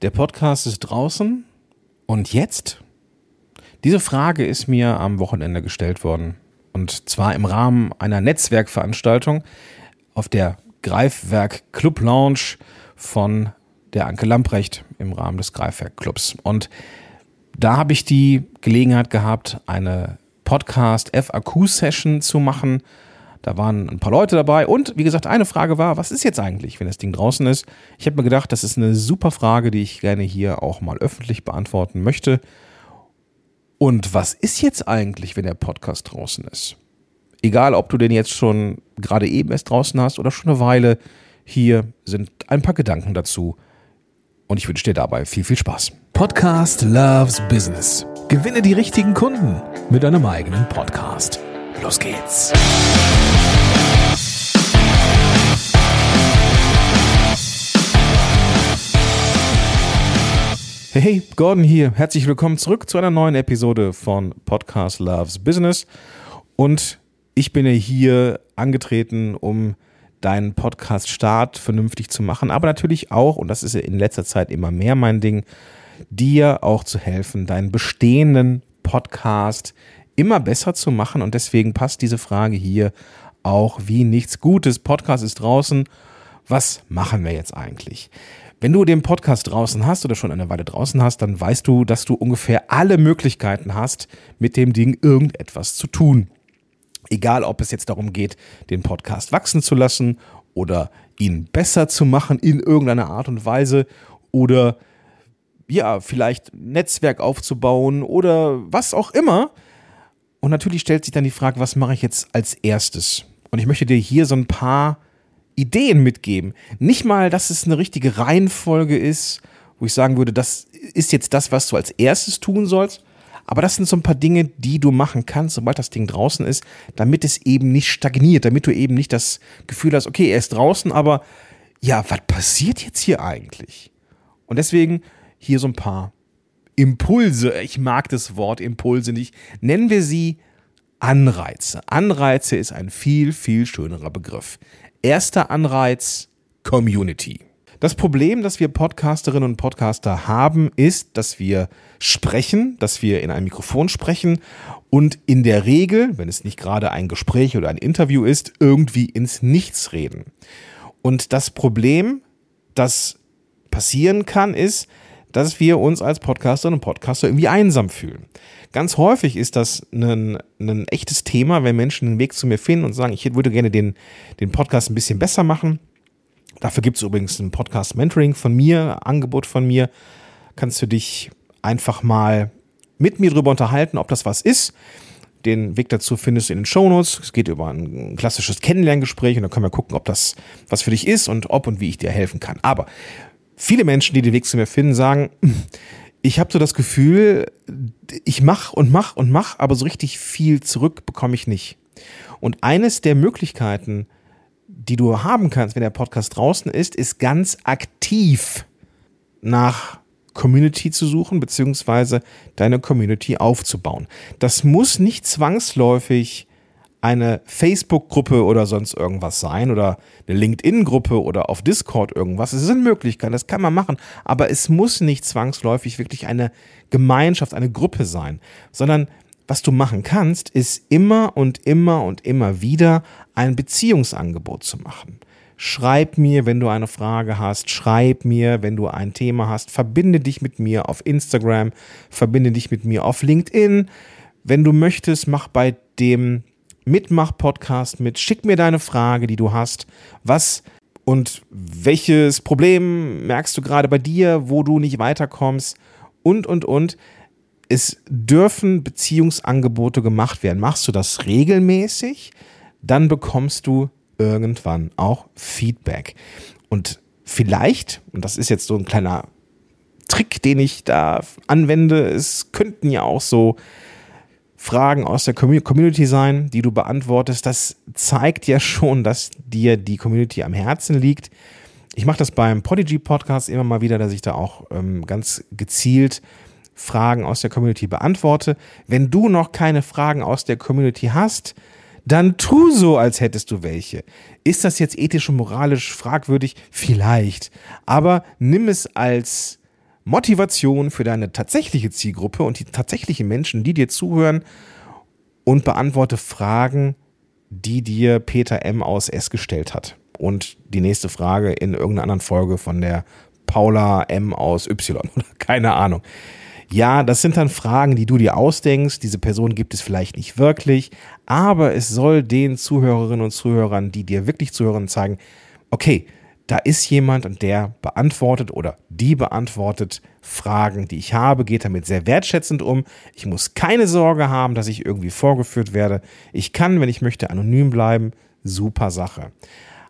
Der Podcast ist draußen und jetzt? Diese Frage ist mir am Wochenende gestellt worden. Und zwar im Rahmen einer Netzwerkveranstaltung auf der Greifwerk Club Lounge von der Anke Lamprecht im Rahmen des Greifwerk Clubs. Und da habe ich die Gelegenheit gehabt, eine Podcast FAQ Session zu machen da waren ein paar Leute dabei und wie gesagt, eine Frage war, was ist jetzt eigentlich, wenn das Ding draußen ist? Ich habe mir gedacht, das ist eine super Frage, die ich gerne hier auch mal öffentlich beantworten möchte. Und was ist jetzt eigentlich, wenn der Podcast draußen ist? Egal, ob du den jetzt schon gerade eben erst draußen hast oder schon eine Weile, hier sind ein paar Gedanken dazu. Und ich wünsche dir dabei viel, viel Spaß. Podcast Loves Business. Gewinne die richtigen Kunden mit deinem eigenen Podcast. Los geht's. Hey, Gordon hier. Herzlich willkommen zurück zu einer neuen Episode von Podcast Loves Business. Und ich bin ja hier angetreten, um deinen Podcast-Start vernünftig zu machen, aber natürlich auch, und das ist ja in letzter Zeit immer mehr mein Ding, dir auch zu helfen, deinen bestehenden Podcast immer besser zu machen. Und deswegen passt diese Frage hier auch wie nichts Gutes. Podcast ist draußen. Was machen wir jetzt eigentlich? Wenn du den Podcast draußen hast oder schon eine Weile draußen hast, dann weißt du, dass du ungefähr alle Möglichkeiten hast, mit dem Ding irgendetwas zu tun. Egal, ob es jetzt darum geht, den Podcast wachsen zu lassen oder ihn besser zu machen in irgendeiner Art und Weise oder ja, vielleicht Netzwerk aufzubauen oder was auch immer. Und natürlich stellt sich dann die Frage, was mache ich jetzt als erstes? Und ich möchte dir hier so ein paar Ideen mitgeben. Nicht mal, dass es eine richtige Reihenfolge ist, wo ich sagen würde, das ist jetzt das, was du als erstes tun sollst. Aber das sind so ein paar Dinge, die du machen kannst, sobald das Ding draußen ist, damit es eben nicht stagniert, damit du eben nicht das Gefühl hast, okay, er ist draußen, aber ja, was passiert jetzt hier eigentlich? Und deswegen hier so ein paar Impulse, ich mag das Wort Impulse nicht, nennen wir sie Anreize. Anreize ist ein viel, viel schönerer Begriff. Erster Anreiz, Community. Das Problem, das wir Podcasterinnen und Podcaster haben, ist, dass wir sprechen, dass wir in ein Mikrofon sprechen und in der Regel, wenn es nicht gerade ein Gespräch oder ein Interview ist, irgendwie ins Nichts reden. Und das Problem, das passieren kann, ist, dass wir uns als Podcasterinnen und Podcaster irgendwie einsam fühlen. Ganz häufig ist das ein, ein echtes Thema, wenn Menschen den Weg zu mir finden und sagen, ich würde gerne den, den Podcast ein bisschen besser machen. Dafür gibt es übrigens ein Podcast-Mentoring von mir, Angebot von mir. Kannst du dich einfach mal mit mir drüber unterhalten, ob das was ist. Den Weg dazu findest du in den Shownotes. Es geht über ein klassisches Kennenlerngespräch und dann können wir gucken, ob das was für dich ist und ob und wie ich dir helfen kann. Aber viele Menschen, die den Weg zu mir finden, sagen, ich habe so das Gefühl, ich mach und mach und mach, aber so richtig viel zurück bekomme ich nicht. Und eines der Möglichkeiten, die du haben kannst, wenn der Podcast draußen ist, ist ganz aktiv nach Community zu suchen, beziehungsweise deine Community aufzubauen. Das muss nicht zwangsläufig eine Facebook-Gruppe oder sonst irgendwas sein oder eine LinkedIn-Gruppe oder auf Discord irgendwas. Es sind Möglichkeiten, das kann man machen, aber es muss nicht zwangsläufig wirklich eine Gemeinschaft, eine Gruppe sein, sondern was du machen kannst, ist immer und immer und immer wieder ein Beziehungsangebot zu machen. Schreib mir, wenn du eine Frage hast, schreib mir, wenn du ein Thema hast, verbinde dich mit mir auf Instagram, verbinde dich mit mir auf LinkedIn. Wenn du möchtest, mach bei dem Mitmach-Podcast mit. Schick mir deine Frage, die du hast. Was und welches Problem merkst du gerade bei dir, wo du nicht weiterkommst? Und, und, und. Es dürfen Beziehungsangebote gemacht werden. Machst du das regelmäßig, dann bekommst du irgendwann auch Feedback. Und vielleicht, und das ist jetzt so ein kleiner Trick, den ich da anwende, es könnten ja auch so Fragen aus der Community sein, die du beantwortest. Das zeigt ja schon, dass dir die Community am Herzen liegt. Ich mache das beim Podigy Podcast immer mal wieder, dass ich da auch ähm, ganz gezielt Fragen aus der Community beantworte. Wenn du noch keine Fragen aus der Community hast, dann tu so, als hättest du welche. Ist das jetzt ethisch und moralisch fragwürdig? Vielleicht. Aber nimm es als Motivation für deine tatsächliche Zielgruppe und die tatsächlichen Menschen, die dir zuhören und beantworte Fragen, die dir Peter M. aus S gestellt hat. Und die nächste Frage in irgendeiner anderen Folge von der Paula M. aus Y keine Ahnung. Ja, das sind dann Fragen, die du dir ausdenkst. Diese Person gibt es vielleicht nicht wirklich, aber es soll den Zuhörerinnen und Zuhörern, die dir wirklich zuhören, zeigen, okay, da ist jemand und der beantwortet oder die beantwortet Fragen, die ich habe, geht damit sehr wertschätzend um. Ich muss keine Sorge haben, dass ich irgendwie vorgeführt werde. Ich kann, wenn ich möchte, anonym bleiben. Super Sache.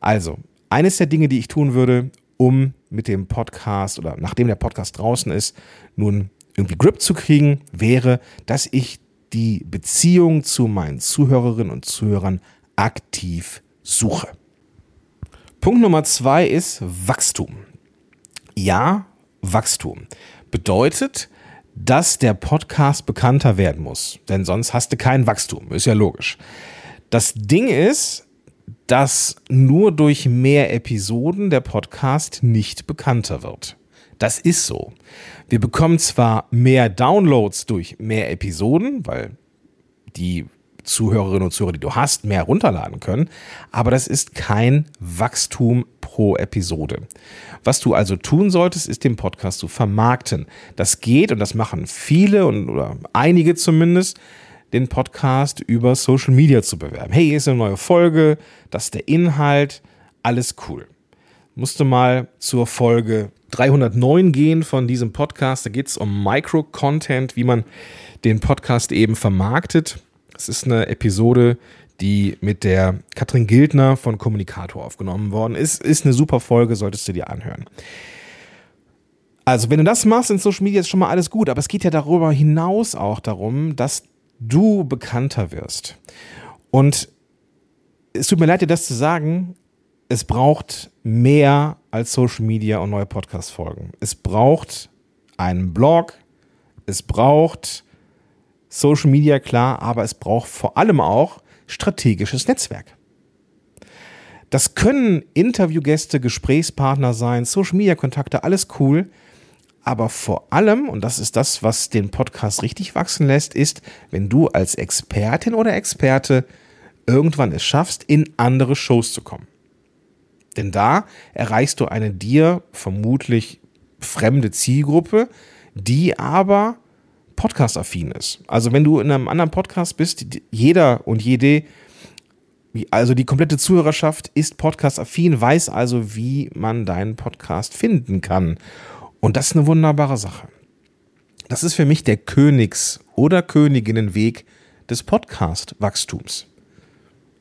Also, eines der Dinge, die ich tun würde, um mit dem Podcast oder nachdem der Podcast draußen ist, nun irgendwie Grip zu kriegen, wäre, dass ich die Beziehung zu meinen Zuhörerinnen und Zuhörern aktiv suche. Punkt Nummer zwei ist Wachstum. Ja, Wachstum bedeutet, dass der Podcast bekannter werden muss, denn sonst hast du kein Wachstum, ist ja logisch. Das Ding ist, dass nur durch mehr Episoden der Podcast nicht bekannter wird. Das ist so. Wir bekommen zwar mehr Downloads durch mehr Episoden, weil die Zuhörerinnen und Zuhörer, die du hast, mehr runterladen können. Aber das ist kein Wachstum pro Episode. Was du also tun solltest, ist den Podcast zu vermarkten. Das geht und das machen viele und oder einige zumindest, den Podcast über Social Media zu bewerben. Hey, hier ist eine neue Folge, das ist der Inhalt, alles cool. Musste mal zur Folge 309 gehen von diesem Podcast. Da geht es um Micro-Content, wie man den Podcast eben vermarktet. Es ist eine Episode, die mit der Katrin Gildner von Kommunikator aufgenommen worden ist. Ist eine super Folge, solltest du dir anhören. Also, wenn du das machst in Social Media, ist schon mal alles gut, aber es geht ja darüber hinaus auch darum, dass du bekannter wirst. Und es tut mir leid, dir das zu sagen, es braucht mehr als Social Media und neue Podcast-Folgen. Es braucht einen Blog, es braucht Social Media klar, aber es braucht vor allem auch strategisches Netzwerk. Das können Interviewgäste, Gesprächspartner sein, Social Media Kontakte, alles cool. Aber vor allem, und das ist das, was den Podcast richtig wachsen lässt, ist, wenn du als Expertin oder Experte irgendwann es schaffst, in andere Shows zu kommen. Denn da erreichst du eine dir vermutlich fremde Zielgruppe, die aber podcast-affin ist. Also wenn du in einem anderen Podcast bist, jeder und jede, also die komplette Zuhörerschaft ist podcast-affin, weiß also, wie man deinen Podcast finden kann. Und das ist eine wunderbare Sache. Das ist für mich der Königs- oder Königinnenweg des Podcast-Wachstums.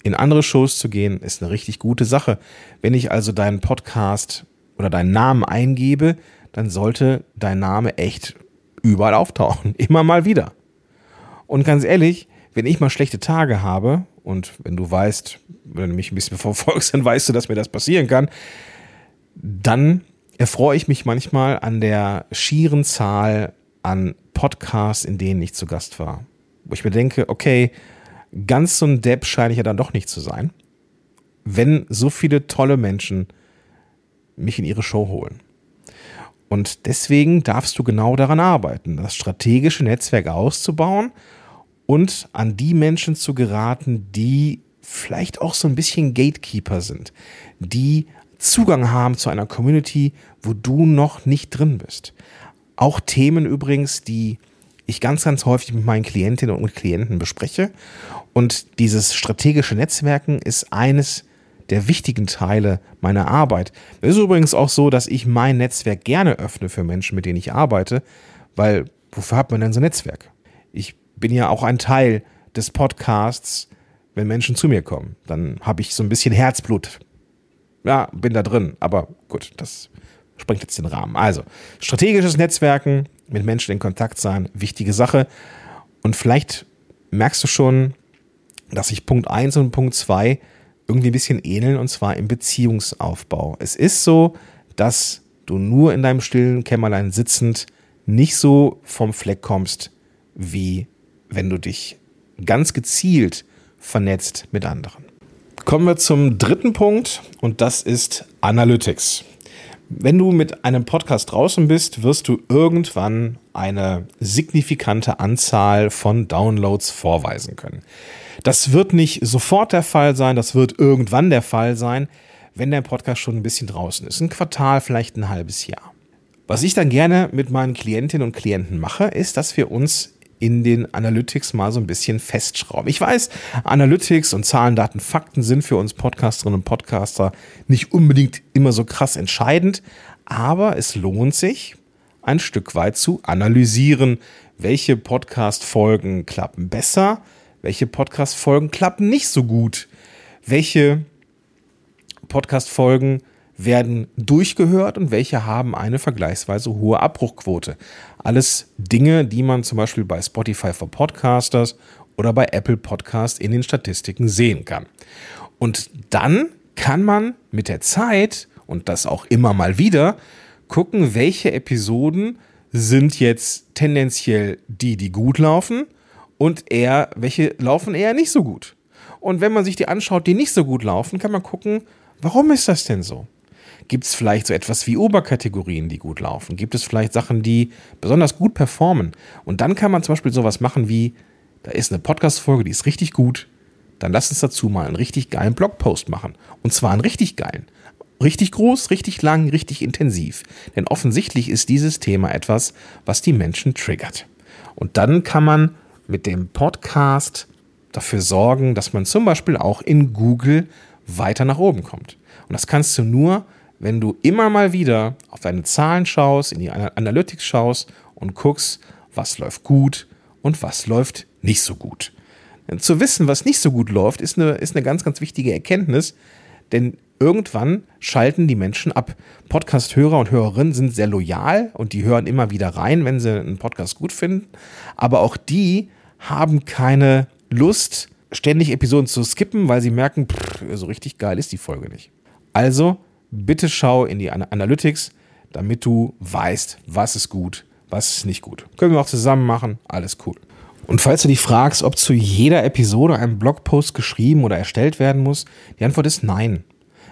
In andere Shows zu gehen, ist eine richtig gute Sache. Wenn ich also deinen Podcast oder deinen Namen eingebe, dann sollte dein Name echt überall auftauchen, immer mal wieder. Und ganz ehrlich, wenn ich mal schlechte Tage habe, und wenn du weißt, wenn du mich ein bisschen verfolgst, dann weißt du, dass mir das passieren kann, dann erfreue ich mich manchmal an der schieren Zahl an Podcasts, in denen ich zu Gast war. Wo ich mir denke, okay, ganz so ein Depp scheine ich ja dann doch nicht zu sein, wenn so viele tolle Menschen mich in ihre Show holen. Und deswegen darfst du genau daran arbeiten, das strategische Netzwerk auszubauen und an die Menschen zu geraten, die vielleicht auch so ein bisschen Gatekeeper sind, die Zugang haben zu einer Community, wo du noch nicht drin bist. Auch Themen übrigens, die ich ganz, ganz häufig mit meinen Klientinnen und Klienten bespreche. Und dieses strategische Netzwerken ist eines der wichtigen Teile meiner Arbeit. Es ist übrigens auch so, dass ich mein Netzwerk gerne öffne für Menschen, mit denen ich arbeite, weil wofür hat man denn so ein Netzwerk? Ich bin ja auch ein Teil des Podcasts, wenn Menschen zu mir kommen. Dann habe ich so ein bisschen Herzblut. Ja, bin da drin, aber gut, das sprengt jetzt den Rahmen. Also, strategisches Netzwerken, mit Menschen in Kontakt sein, wichtige Sache. Und vielleicht merkst du schon, dass ich Punkt 1 und Punkt 2 irgendwie ein bisschen ähneln und zwar im Beziehungsaufbau. Es ist so, dass du nur in deinem stillen Kämmerlein sitzend nicht so vom Fleck kommst, wie wenn du dich ganz gezielt vernetzt mit anderen. Kommen wir zum dritten Punkt und das ist Analytics. Wenn du mit einem Podcast draußen bist, wirst du irgendwann eine signifikante Anzahl von Downloads vorweisen können. Das wird nicht sofort der Fall sein, das wird irgendwann der Fall sein, wenn der Podcast schon ein bisschen draußen ist. Ein Quartal, vielleicht ein halbes Jahr. Was ich dann gerne mit meinen Klientinnen und Klienten mache, ist, dass wir uns in den Analytics mal so ein bisschen festschrauben. Ich weiß, Analytics und Zahlen, Daten, Fakten sind für uns Podcasterinnen und Podcaster nicht unbedingt immer so krass entscheidend, aber es lohnt sich, ein Stück weit zu analysieren, welche Podcast-Folgen klappen besser, welche Podcast-Folgen klappen nicht so gut, welche Podcast-Folgen werden durchgehört und welche haben eine vergleichsweise hohe Abbruchquote. Alles Dinge, die man zum Beispiel bei Spotify for Podcasters oder bei Apple Podcast in den Statistiken sehen kann. Und dann kann man mit der Zeit und das auch immer mal wieder gucken, welche Episoden sind jetzt tendenziell die, die gut laufen und eher, welche laufen eher nicht so gut. Und wenn man sich die anschaut, die nicht so gut laufen, kann man gucken, warum ist das denn so? Gibt es vielleicht so etwas wie Oberkategorien, die gut laufen? Gibt es vielleicht Sachen, die besonders gut performen? Und dann kann man zum Beispiel sowas machen wie, da ist eine Podcast-Folge, die ist richtig gut. Dann lass uns dazu mal einen richtig geilen Blogpost machen. Und zwar einen richtig geilen. Richtig groß, richtig lang, richtig intensiv. Denn offensichtlich ist dieses Thema etwas, was die Menschen triggert. Und dann kann man mit dem Podcast dafür sorgen, dass man zum Beispiel auch in Google weiter nach oben kommt. Und das kannst du nur, wenn du immer mal wieder auf deine Zahlen schaust, in die Analytics schaust und guckst, was läuft gut und was läuft nicht so gut. Denn zu wissen, was nicht so gut läuft, ist eine, ist eine ganz, ganz wichtige Erkenntnis, denn irgendwann schalten die Menschen ab. Podcast-Hörer und Hörerinnen sind sehr loyal und die hören immer wieder rein, wenn sie einen Podcast gut finden. Aber auch die haben keine Lust, ständig Episoden zu skippen, weil sie merken, pff, so richtig geil ist die Folge nicht. Also bitte schau in die Analytics, damit du weißt, was ist gut, was ist nicht gut. Können wir auch zusammen machen, alles cool. Und falls du dich fragst, ob zu jeder Episode ein Blogpost geschrieben oder erstellt werden muss, die Antwort ist nein.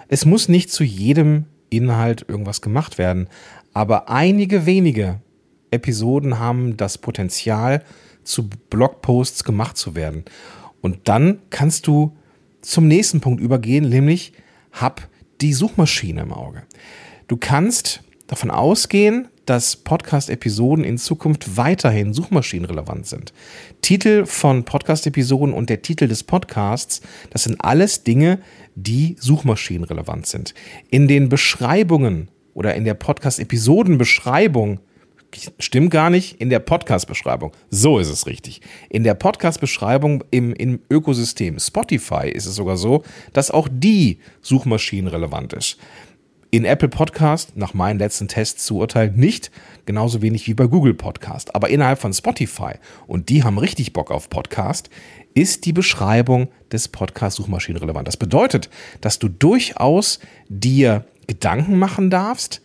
Es muss nicht zu jedem Inhalt irgendwas gemacht werden, aber einige wenige Episoden haben das Potenzial, zu Blogposts gemacht zu werden. Und dann kannst du zum nächsten Punkt übergehen, nämlich hab die Suchmaschine im Auge. Du kannst davon ausgehen, dass Podcast-Episoden in Zukunft weiterhin suchmaschinenrelevant sind. Titel von Podcast-Episoden und der Titel des Podcasts, das sind alles Dinge, die suchmaschinenrelevant sind. In den Beschreibungen oder in der Podcast-Episoden-Beschreibung Stimmt gar nicht. In der Podcast-Beschreibung. So ist es richtig. In der Podcast-Beschreibung im, im Ökosystem Spotify ist es sogar so, dass auch die suchmaschinenrelevant ist. In Apple Podcast, nach meinen letzten Tests zu urteilen, nicht, genauso wenig wie bei Google Podcast. Aber innerhalb von Spotify, und die haben richtig Bock auf Podcast, ist die Beschreibung des Podcasts suchmaschinenrelevant. Das bedeutet, dass du durchaus dir Gedanken machen darfst,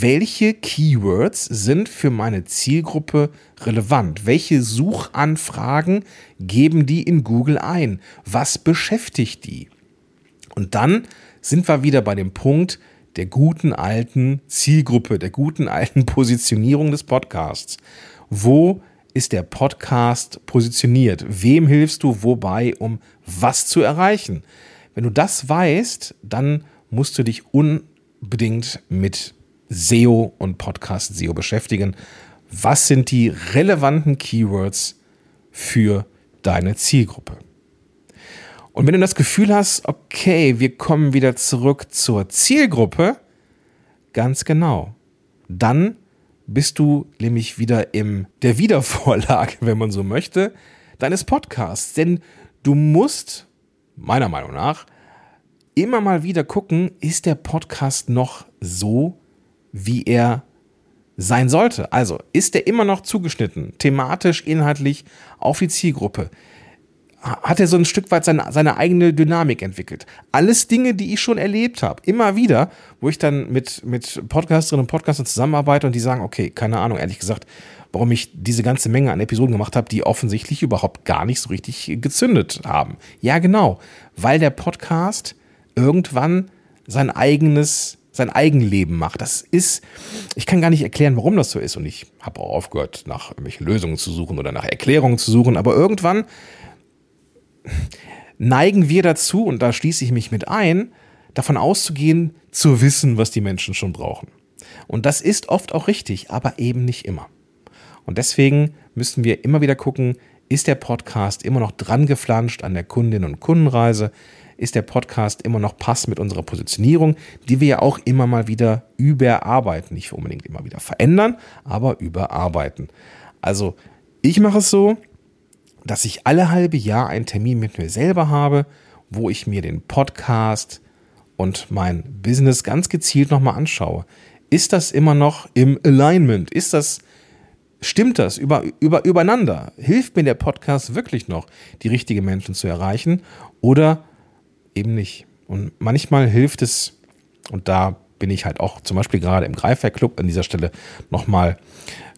welche Keywords sind für meine Zielgruppe relevant? Welche Suchanfragen geben die in Google ein? Was beschäftigt die? Und dann sind wir wieder bei dem Punkt der guten alten Zielgruppe, der guten alten Positionierung des Podcasts. Wo ist der Podcast positioniert? Wem hilfst du wobei, um was zu erreichen? Wenn du das weißt, dann musst du dich unbedingt mit SEO und Podcast SEO beschäftigen. Was sind die relevanten Keywords für deine Zielgruppe? Und wenn du das Gefühl hast, okay, wir kommen wieder zurück zur Zielgruppe, ganz genau, dann bist du nämlich wieder in der Wiedervorlage, wenn man so möchte, deines Podcasts. Denn du musst, meiner Meinung nach, immer mal wieder gucken, ist der Podcast noch so wie er sein sollte. Also ist er immer noch zugeschnitten, thematisch, inhaltlich auf die Zielgruppe? Hat er so ein Stück weit seine, seine eigene Dynamik entwickelt? Alles Dinge, die ich schon erlebt habe, immer wieder, wo ich dann mit, mit Podcasterinnen und Podcastern zusammenarbeite und die sagen, okay, keine Ahnung, ehrlich gesagt, warum ich diese ganze Menge an Episoden gemacht habe, die offensichtlich überhaupt gar nicht so richtig gezündet haben. Ja, genau, weil der Podcast irgendwann sein eigenes sein Eigenleben macht. Das ist, ich kann gar nicht erklären, warum das so ist. Und ich habe auch aufgehört, nach irgendwelchen Lösungen zu suchen oder nach Erklärungen zu suchen. Aber irgendwann neigen wir dazu, und da schließe ich mich mit ein, davon auszugehen, zu wissen, was die Menschen schon brauchen. Und das ist oft auch richtig, aber eben nicht immer. Und deswegen müssen wir immer wieder gucken, ist der Podcast immer noch dran geflanscht an der Kundin- und Kundenreise? Ist der Podcast immer noch passend mit unserer Positionierung, die wir ja auch immer mal wieder überarbeiten. Nicht unbedingt immer wieder verändern, aber überarbeiten. Also ich mache es so, dass ich alle halbe Jahr einen Termin mit mir selber habe, wo ich mir den Podcast und mein Business ganz gezielt nochmal anschaue. Ist das immer noch im Alignment? Ist das, stimmt das über, über, übereinander? Hilft mir der Podcast wirklich noch, die richtigen Menschen zu erreichen oder eben nicht? Und manchmal hilft es, und da bin ich halt auch zum Beispiel gerade im Greifer-Club an dieser Stelle nochmal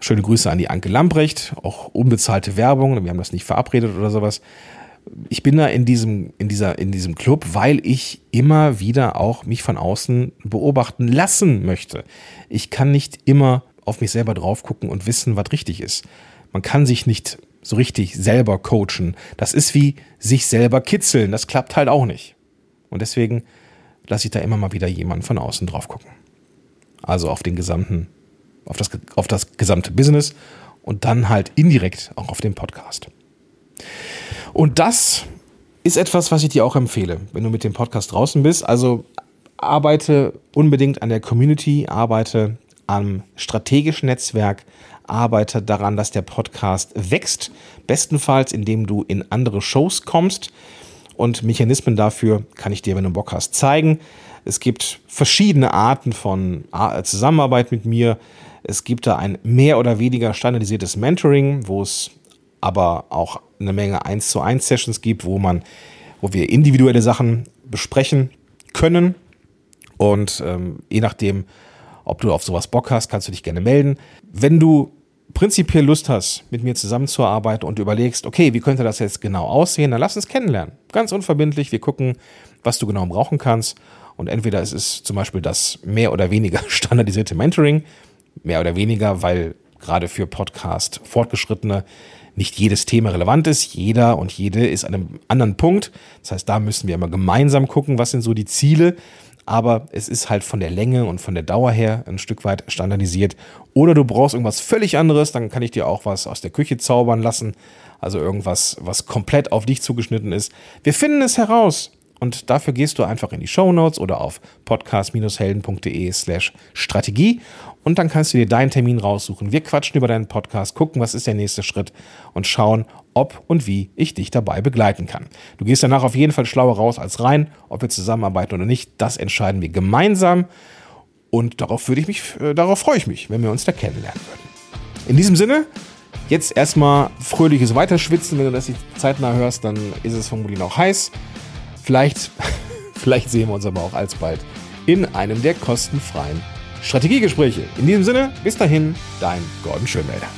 schöne Grüße an die Anke Lamprecht, auch unbezahlte Werbung, wir haben das nicht verabredet oder sowas ich bin da in diesem, in dieser, in diesem Club, weil ich immer wieder auch mich von außen beobachten lassen möchte. Ich kann nicht immer auf mich selber drauf gucken und wissen, was richtig ist. Man kann sich nicht so richtig selber coachen. Das ist wie sich selber kitzeln. Das klappt halt auch nicht. Und deswegen lasse ich da immer mal wieder jemanden von außen drauf gucken. Also auf den gesamten, auf das, auf das gesamte Business und dann halt indirekt auch auf den Podcast. Und das ist etwas, was ich dir auch empfehle, wenn du mit dem Podcast draußen bist. Also arbeite unbedingt an der Community, arbeite am strategischen Netzwerk, arbeite daran, dass der Podcast wächst. Bestenfalls, indem du in andere Shows kommst. Und Mechanismen dafür kann ich dir, wenn du Bock hast, zeigen. Es gibt verschiedene Arten von Zusammenarbeit mit mir. Es gibt da ein mehr oder weniger standardisiertes Mentoring, wo es aber auch eine Menge 1 zu 1 Sessions gibt, wo man, wo wir individuelle Sachen besprechen können. Und ähm, je nachdem, ob du auf sowas Bock hast, kannst du dich gerne melden. Wenn du prinzipiell Lust hast, mit mir zusammenzuarbeiten und überlegst, okay, wie könnte das jetzt genau aussehen, dann lass uns kennenlernen. Ganz unverbindlich. Wir gucken, was du genau brauchen kannst. Und entweder ist es zum Beispiel das mehr oder weniger standardisierte Mentoring, mehr oder weniger, weil gerade für Podcast Fortgeschrittene nicht jedes Thema relevant ist. Jeder und jede ist an einem anderen Punkt. Das heißt, da müssen wir immer gemeinsam gucken, was sind so die Ziele. Aber es ist halt von der Länge und von der Dauer her ein Stück weit standardisiert. Oder du brauchst irgendwas völlig anderes, dann kann ich dir auch was aus der Küche zaubern lassen. Also irgendwas, was komplett auf dich zugeschnitten ist. Wir finden es heraus. Und dafür gehst du einfach in die Show Notes oder auf podcast-helden.de slash Strategie und dann kannst du dir deinen Termin raussuchen. Wir quatschen über deinen Podcast, gucken, was ist der nächste Schritt und schauen, ob und wie ich dich dabei begleiten kann. Du gehst danach auf jeden Fall schlauer raus als rein, ob wir zusammenarbeiten oder nicht. Das entscheiden wir gemeinsam und darauf würde ich mich, äh, darauf freue ich mich, wenn wir uns da kennenlernen würden. In diesem Sinne, jetzt erstmal fröhliches Weiterschwitzen. Wenn du das zeitnah hörst, dann ist es vermutlich noch heiß. Vielleicht, vielleicht sehen wir uns aber auch alsbald in einem der kostenfreien Strategiegespräche. In diesem Sinne, bis dahin, dein Gordon Schönwälder.